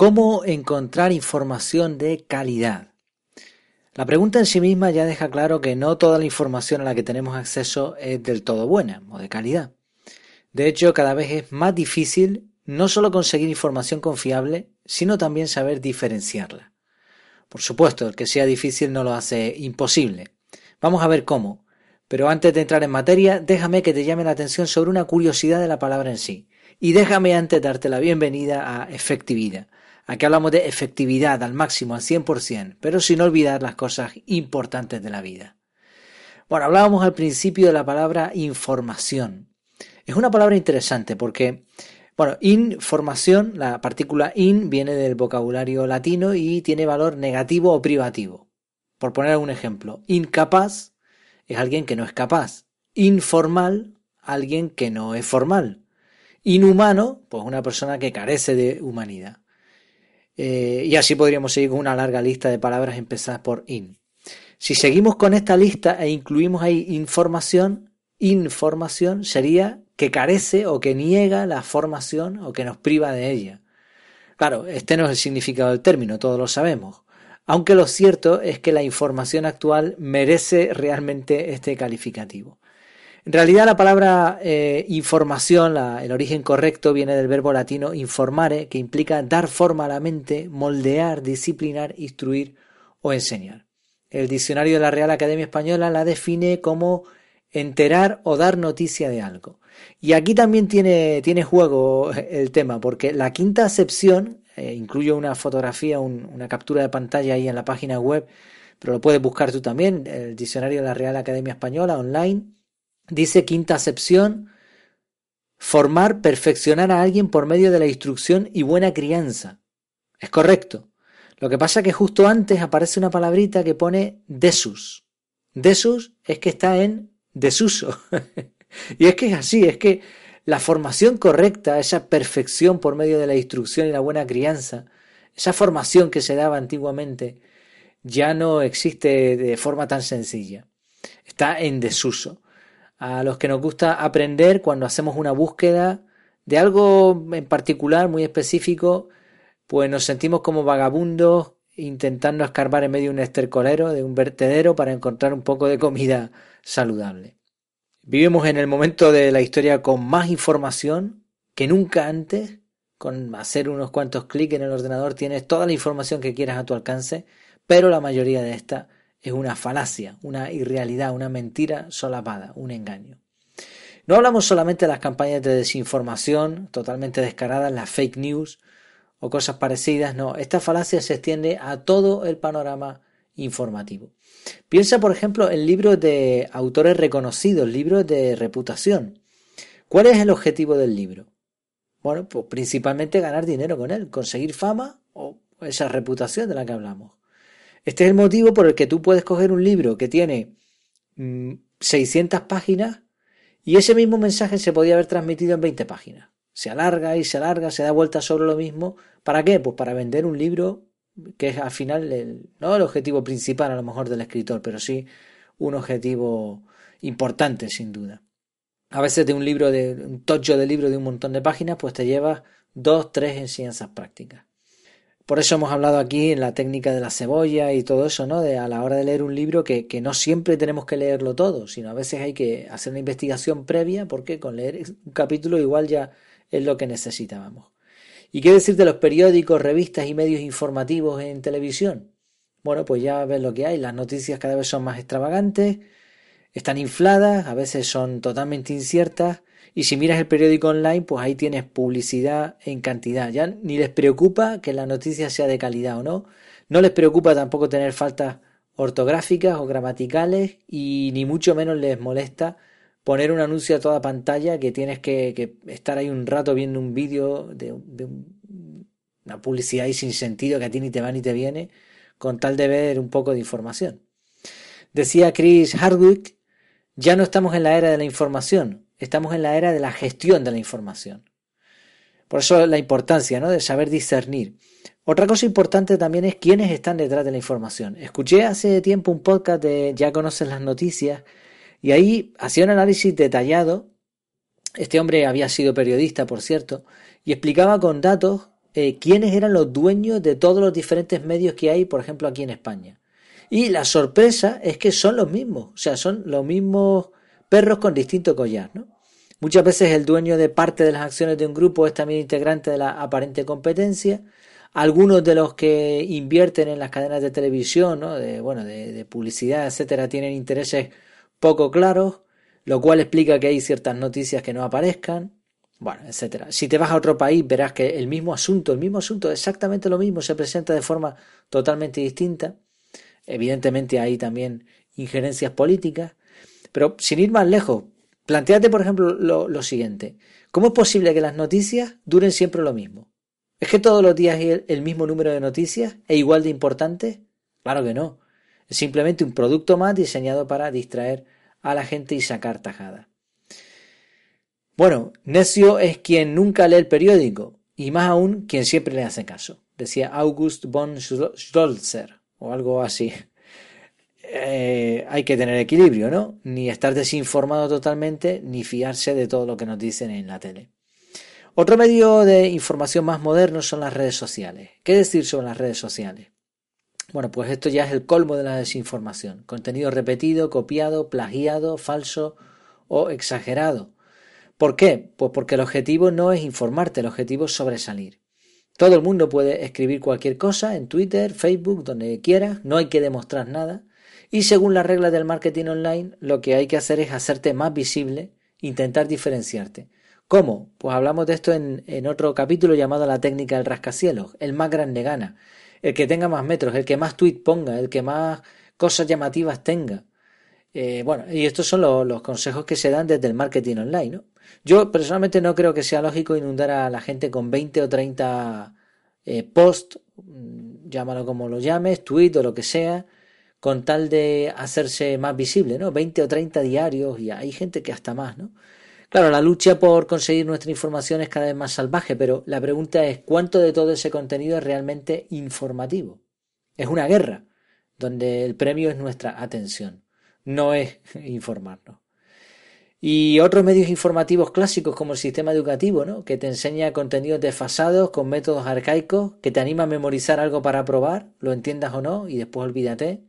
¿Cómo encontrar información de calidad? La pregunta en sí misma ya deja claro que no toda la información a la que tenemos acceso es del todo buena o de calidad. De hecho, cada vez es más difícil no solo conseguir información confiable, sino también saber diferenciarla. Por supuesto, el que sea difícil no lo hace imposible. Vamos a ver cómo. Pero antes de entrar en materia, déjame que te llame la atención sobre una curiosidad de la palabra en sí. Y déjame antes darte la bienvenida a efectividad. Aquí hablamos de efectividad al máximo, al 100%, pero sin olvidar las cosas importantes de la vida. Bueno, hablábamos al principio de la palabra información. Es una palabra interesante porque bueno, información, la partícula in viene del vocabulario latino y tiene valor negativo o privativo. Por poner un ejemplo, incapaz es alguien que no es capaz. Informal, alguien que no es formal. Inhumano, pues una persona que carece de humanidad. Eh, y así podríamos seguir con una larga lista de palabras empezadas por in. Si seguimos con esta lista e incluimos ahí información, información sería que carece o que niega la formación o que nos priva de ella. Claro, este no es el significado del término, todos lo sabemos. Aunque lo cierto es que la información actual merece realmente este calificativo. En realidad la palabra eh, información, el origen correcto viene del verbo latino informare, que implica dar forma a la mente, moldear, disciplinar, instruir o enseñar. El diccionario de la Real Academia Española la define como enterar o dar noticia de algo. Y aquí también tiene, tiene juego el tema, porque la quinta acepción, eh, incluyo una fotografía, una captura de pantalla ahí en la página web, pero lo puedes buscar tú también, el diccionario de la Real Academia Española online, dice quinta acepción, formar, perfeccionar a alguien por medio de la instrucción y buena crianza. Es correcto. Lo que pasa es que justo antes aparece una palabrita que pone desus. Desus es que está en desuso. y es que es así, es que la formación correcta, esa perfección por medio de la instrucción y la buena crianza, esa formación que se daba antiguamente, ya no existe de forma tan sencilla. Está en desuso. A los que nos gusta aprender cuando hacemos una búsqueda de algo en particular, muy específico, pues nos sentimos como vagabundos intentando escarbar en medio de un estercolero, de un vertedero, para encontrar un poco de comida saludable. Vivimos en el momento de la historia con más información que nunca antes. Con hacer unos cuantos clics en el ordenador tienes toda la información que quieras a tu alcance, pero la mayoría de esta es una falacia, una irrealidad, una mentira solapada, un engaño. No hablamos solamente de las campañas de desinformación totalmente descaradas, las fake news o cosas parecidas, no, esta falacia se extiende a todo el panorama informativo. Piensa, por ejemplo, en libros de autores reconocidos, libros de reputación. ¿Cuál es el objetivo del libro? Bueno, pues principalmente ganar dinero con él, conseguir fama o esa reputación de la que hablamos. Este es el motivo por el que tú puedes coger un libro que tiene 600 mm, páginas y ese mismo mensaje se podía haber transmitido en 20 páginas. Se alarga y se alarga, se da vuelta sobre lo mismo. ¿Para qué? Pues para vender un libro que es al final el, no el objetivo principal a lo mejor del escritor, pero sí un objetivo importante sin duda. A veces de un libro de un tocho de libro de un montón de páginas, pues te llevas dos, tres enseñanzas prácticas. Por eso hemos hablado aquí en la técnica de la cebolla y todo eso, ¿no? De a la hora de leer un libro que, que no siempre tenemos que leerlo todo, sino a veces hay que hacer una investigación previa porque con leer un capítulo igual ya es lo que necesitábamos. ¿Y qué decir de los periódicos, revistas y medios informativos en televisión? Bueno, pues ya ves lo que hay. Las noticias cada vez son más extravagantes, están infladas, a veces son totalmente inciertas. Y si miras el periódico online, pues ahí tienes publicidad en cantidad. Ya ni les preocupa que la noticia sea de calidad o no. No les preocupa tampoco tener faltas ortográficas o gramaticales y ni mucho menos les molesta poner un anuncio a toda pantalla que tienes que, estar ahí un rato viendo un vídeo de, una publicidad ahí sin sentido que a ti ni te va ni te viene, con tal de ver un poco de información. Decía Chris Hardwick, ya no estamos en la era de la información, estamos en la era de la gestión de la información. Por eso la importancia ¿no? de saber discernir. Otra cosa importante también es quiénes están detrás de la información. Escuché hace tiempo un podcast de Ya conoces las noticias y ahí hacía un análisis detallado. Este hombre había sido periodista, por cierto, y explicaba con datos eh, quiénes eran los dueños de todos los diferentes medios que hay, por ejemplo, aquí en España. Y la sorpresa es que son los mismos, o sea, son los mismos perros con distinto collar, ¿no? Muchas veces el dueño de parte de las acciones de un grupo es también integrante de la aparente competencia. Algunos de los que invierten en las cadenas de televisión, ¿no? de, bueno, de, de publicidad, etcétera, tienen intereses poco claros, lo cual explica que hay ciertas noticias que no aparezcan bueno, etcétera. Si te vas a otro país, verás que el mismo asunto, el mismo asunto, exactamente lo mismo, se presenta de forma totalmente distinta. Evidentemente hay también injerencias políticas, pero sin ir más lejos, planteate, por ejemplo, lo, siguiente. ¿Cómo es posible que las noticias duren siempre lo mismo? ¿Es que todos los días hay el mismo número de noticias e igual de importantes? Claro que no. Es simplemente un producto más diseñado para distraer a la gente y sacar tajada. Bueno, necio es quien nunca lee el periódico, y más aún quien siempre le hace caso, decía August von Stolzer, o algo así. Eh, hay que tener equilibrio, ¿no? Ni estar desinformado totalmente, ni fiarse de todo lo que nos dicen en la tele. Otro medio de información más moderno son las redes sociales. ¿Qué decir sobre las redes sociales? Bueno, pues esto ya es el colmo de la desinformación. Contenido repetido, copiado, plagiado, falso o exagerado. ¿Por qué? Pues porque el objetivo no es informarte, el objetivo es sobresalir. Todo el mundo puede escribir cualquier cosa en Twitter, Facebook, donde quieras, no hay que demostrar nada. Y según las reglas del marketing online, lo que hay que hacer es hacerte más visible, intentar diferenciarte. ¿Cómo? Pues hablamos de esto en, en otro capítulo llamado La técnica del rascacielos. El más grande gana. El que tenga más metros, el que más tweet ponga, el que más cosas llamativas tenga. Eh, bueno, y estos son los, consejos que se dan desde el marketing online, ¿no? Yo personalmente no creo que sea lógico inundar a la gente con 20 o 30 eh, posts, mm, llámalo como lo llames, tweet o lo que sea, con tal de hacerse más visible, ¿no? 20 o 30 diarios y hay gente que hasta más, ¿no? Claro, la lucha por conseguir nuestra información es cada vez más salvaje, pero la pregunta es cuánto de todo ese contenido es realmente informativo. Es una guerra, donde el premio es nuestra atención no es informarnos. Y otros medios informativos clásicos como el sistema educativo, ¿no? que te enseña contenidos desfasados con métodos arcaicos, que te anima a memorizar algo para probar, lo entiendas o no, y después olvídate.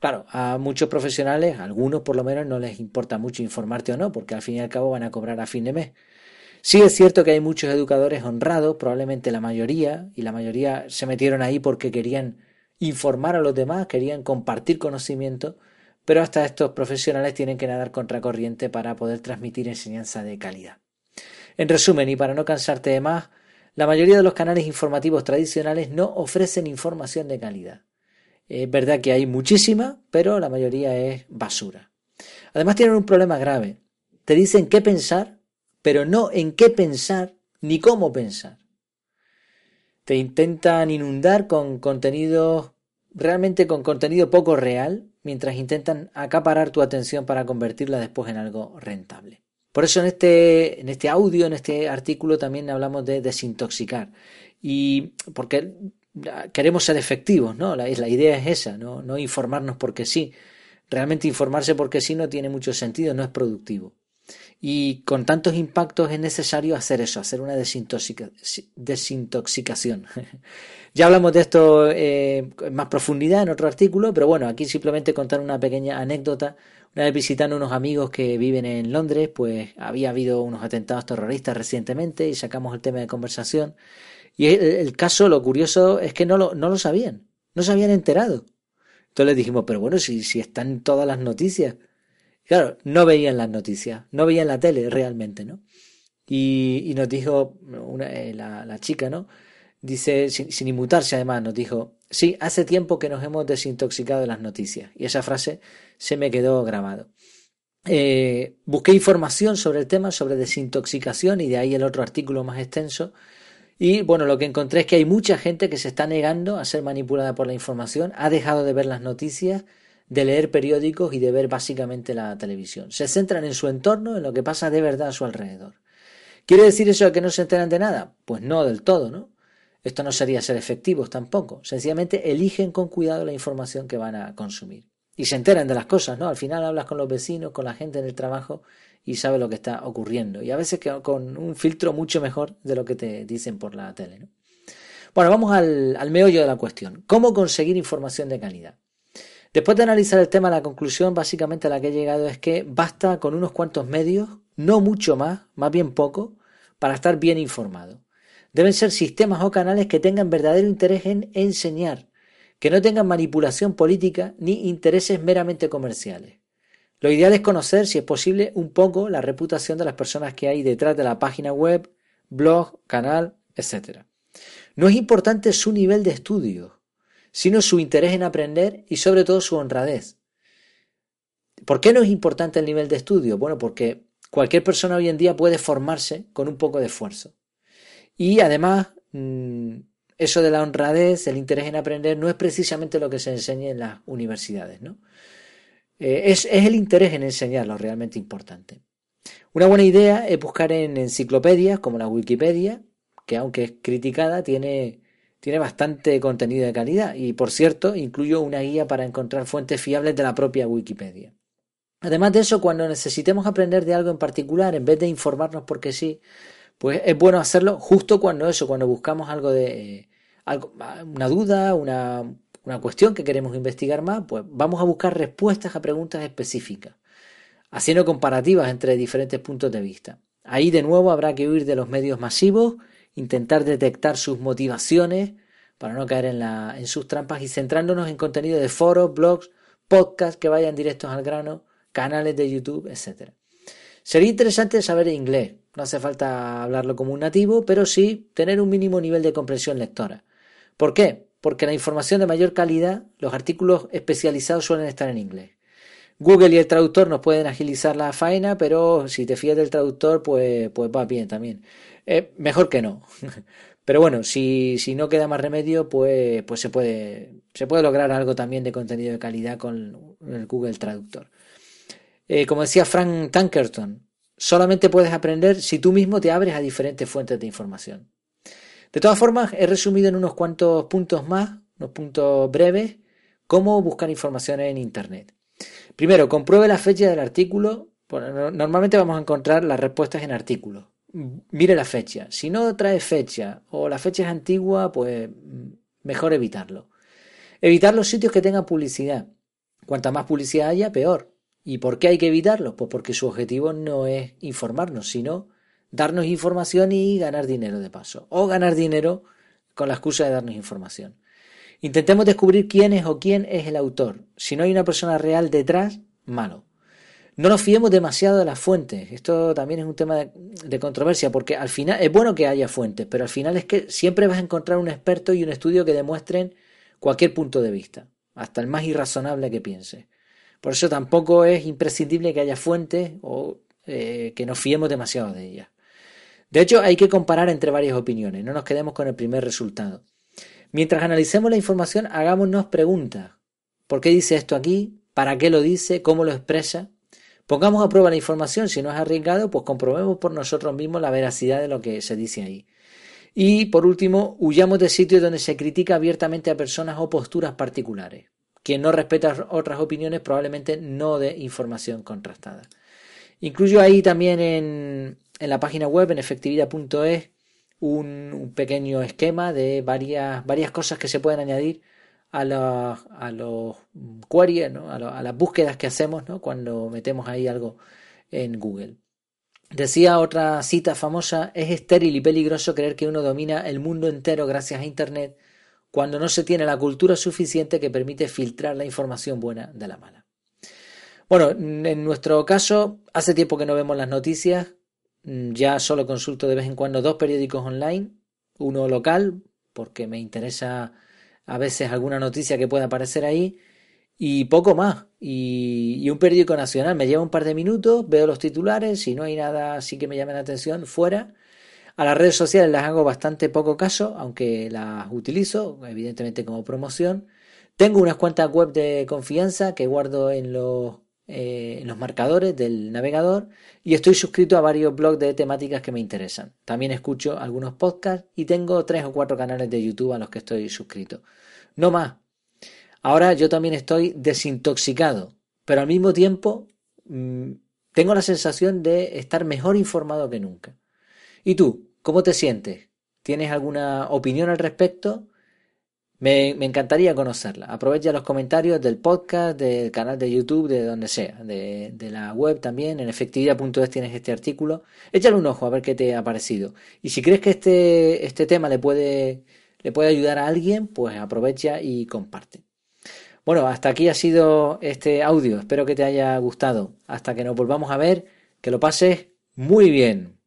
Claro, a muchos profesionales, a algunos por lo menos, no les importa mucho informarte o no, porque al fin y al cabo van a cobrar a fin de mes. Sí es cierto que hay muchos educadores honrados, probablemente la mayoría, y la mayoría se metieron ahí porque querían informar a los demás, querían compartir conocimiento, pero hasta estos profesionales tienen que nadar contracorriente para poder transmitir enseñanza de calidad. En resumen, y para no cansarte de más, la mayoría de los canales informativos tradicionales no ofrecen información de calidad. Es verdad que hay muchísima, pero la mayoría es basura. Además tienen un problema grave. Te dicen qué pensar, pero no en qué pensar ni cómo pensar. Te intentan inundar con contenido, realmente con contenido poco real, mientras intentan acaparar tu atención para convertirla después en algo rentable. Por eso en este, en este audio, en este artículo también hablamos de desintoxicar. Y porque queremos ser efectivos, ¿no? La, idea es esa, ¿no? no informarnos porque sí. Realmente informarse porque sí no tiene mucho sentido, no es productivo. Y con tantos impactos es necesario hacer eso, hacer una desintoxicación. ya hablamos de esto eh, en más profundidad en otro artículo, pero bueno, aquí simplemente contar una pequeña anécdota. Una vez visitando unos amigos que viven en Londres, pues había habido unos atentados terroristas recientemente y sacamos el tema de conversación. Y el, caso, lo curioso es que no lo, no lo sabían, no se habían enterado. Entonces les dijimos, pero bueno, si, si están todas las noticias. Claro, no veían las noticias, no veían la tele realmente, ¿no? Y, nos dijo una, eh, la, chica, ¿no? Dice, sin, sin, inmutarse además, nos dijo, sí, hace tiempo que nos hemos desintoxicado de las noticias. Y esa frase se me quedó grabado. Eh, busqué información sobre el tema, sobre desintoxicación, y de ahí el otro artículo más extenso. Y bueno, lo que encontré es que hay mucha gente que se está negando a ser manipulada por la información, ha dejado de ver las noticias de leer periódicos y de ver básicamente la televisión. Se centran en su entorno, en lo que pasa de verdad a su alrededor. ¿Quiere decir eso que no se enteran de nada? Pues no del todo, ¿no? Esto no sería ser efectivos tampoco. Sencillamente eligen con cuidado la información que van a consumir. Y se enteran de las cosas, ¿no? Al final hablas con los vecinos, con la gente en el trabajo y sabes lo que está ocurriendo. Y a veces con un filtro mucho mejor de lo que te dicen por la tele, ¿no? Bueno, vamos al, al meollo de la cuestión. ¿Cómo conseguir información de calidad? Después de analizar el tema, la conclusión básicamente a la que he llegado es que basta con unos cuantos medios, no mucho más, más bien poco, para estar bien informado. Deben ser sistemas o canales que tengan verdadero interés en enseñar, que no tengan manipulación política ni intereses meramente comerciales. Lo ideal es conocer, si es posible, un poco la reputación de las personas que hay detrás de la página web, blog, canal, etc. No es importante su nivel de estudio, sino su interés en aprender y sobre todo su honradez. ¿Por qué no es importante el nivel de estudio? Bueno, porque cualquier persona hoy en día puede formarse con un poco de esfuerzo. Y además, mm, eso de la honradez, el interés en aprender, no es precisamente lo que se enseña en las universidades, ¿no? Eh, es, el interés en enseñar lo realmente importante. Una buena idea es buscar en enciclopedias como la Wikipedia, que aunque es criticada, tiene tiene bastante contenido de calidad y, por cierto, incluyo una guía para encontrar fuentes fiables de la propia Wikipedia. Además de eso, cuando necesitemos aprender de algo en particular, en vez de informarnos porque sí, pues es bueno hacerlo justo cuando eso, cuando buscamos algo de algo, una duda, una, una cuestión que queremos investigar más, pues vamos a buscar respuestas a preguntas específicas, haciendo comparativas entre diferentes puntos de vista. Ahí de nuevo habrá que huir de los medios masivos intentar detectar sus motivaciones para no caer en, la, en sus trampas y centrándonos en contenido de foros, blogs, podcasts que vayan directos al grano, canales de YouTube, etc. Sería interesante saber inglés. No hace falta hablarlo como un nativo, pero sí tener un mínimo nivel de comprensión lectora. ¿Por qué? Porque la información de mayor calidad, los artículos especializados suelen estar en inglés. Google y el traductor nos pueden agilizar la faena, pero si te fías del traductor, pues, pues va bien también. Eh, mejor que no. Pero bueno, si, si, no queda más remedio, pues, pues se, puede, se puede lograr algo también de contenido de calidad con el Google Traductor. Eh, como decía Frank Tankerton, solamente puedes aprender si tú mismo te abres a diferentes fuentes de información. De todas formas, he resumido en unos cuantos puntos más, unos puntos breves, cómo buscar información en Internet. Primero, compruebe la fecha del artículo. normalmente vamos a encontrar las respuestas en artículos. Mire la fecha. Si no trae fecha o la fecha es antigua, pues mejor evitarlo. Evitar los sitios que tengan publicidad. Cuanta más publicidad haya, peor. ¿Y por qué hay que evitarlo? Pues porque su objetivo no es informarnos, sino darnos información y ganar dinero de paso. O ganar dinero con la excusa de darnos información. Intentemos descubrir quién es o quién es el autor. Si no hay una persona real detrás, malo. No nos fiemos demasiado de las fuentes. Esto también es un tema de, controversia, porque al final es bueno que haya fuentes, pero al final es que siempre vas a encontrar un experto y un estudio que demuestren cualquier punto de vista, hasta el más irrazonable que piense. Por eso tampoco es imprescindible que haya fuentes o eh, que nos fiemos demasiado de ellas. De hecho, hay que comparar entre varias opiniones, no nos quedemos con el primer resultado. Mientras analicemos la información, hagámonos preguntas. ¿Por qué dice esto aquí? ¿Para qué lo dice? ¿Cómo lo expresa? Pongamos a prueba la información, si no es arriesgado, pues comprobemos por nosotros mismos la veracidad de lo que se dice ahí. Y por último, huyamos de sitios donde se critica abiertamente a personas o posturas particulares. Quien no respeta otras opiniones probablemente no dé información contrastada. Incluyo ahí también en, en la página web, en efectividad.es, un, pequeño esquema de varias, varias cosas que se pueden añadir a, los, a los queries, ¿no? a, las búsquedas que hacemos ¿no? cuando metemos ahí algo en Google. Decía otra cita famosa, es estéril y peligroso creer que uno domina el mundo entero gracias a Internet cuando no se tiene la cultura suficiente que permite filtrar la información buena de la mala. Bueno, en nuestro caso, hace tiempo que no vemos las noticias, ya solo consulto de vez en cuando dos periódicos online, uno local, porque me interesa a veces alguna noticia que pueda aparecer ahí, y poco más. Y, un periódico nacional. Me lleva un par de minutos, veo los titulares, si no hay nada así que me llame la atención, fuera. A las redes sociales las hago bastante poco caso, aunque las utilizo, evidentemente como promoción. Tengo unas cuantas web de confianza que guardo en los eh, en los marcadores del navegador y estoy suscrito a varios blogs de temáticas que me interesan. También escucho algunos podcasts y tengo tres o cuatro canales de YouTube a los que estoy suscrito. No más. Ahora yo también estoy desintoxicado, pero al mismo tiempo mm, tengo la sensación de estar mejor informado que nunca. ¿Y tú? ¿Cómo te sientes? tienes alguna opinión al respecto, me, encantaría conocerla. Aprovecha los comentarios del podcast, del canal de YouTube, de donde sea, de, la web también. En efectividad.es tienes este artículo. Échale un ojo a ver qué te ha parecido. Y si crees que este, este tema le puede, le puede ayudar a alguien, pues aprovecha y comparte. Bueno, hasta aquí ha sido este audio. Espero que te haya gustado. Hasta que nos volvamos a ver, que lo pases muy bien.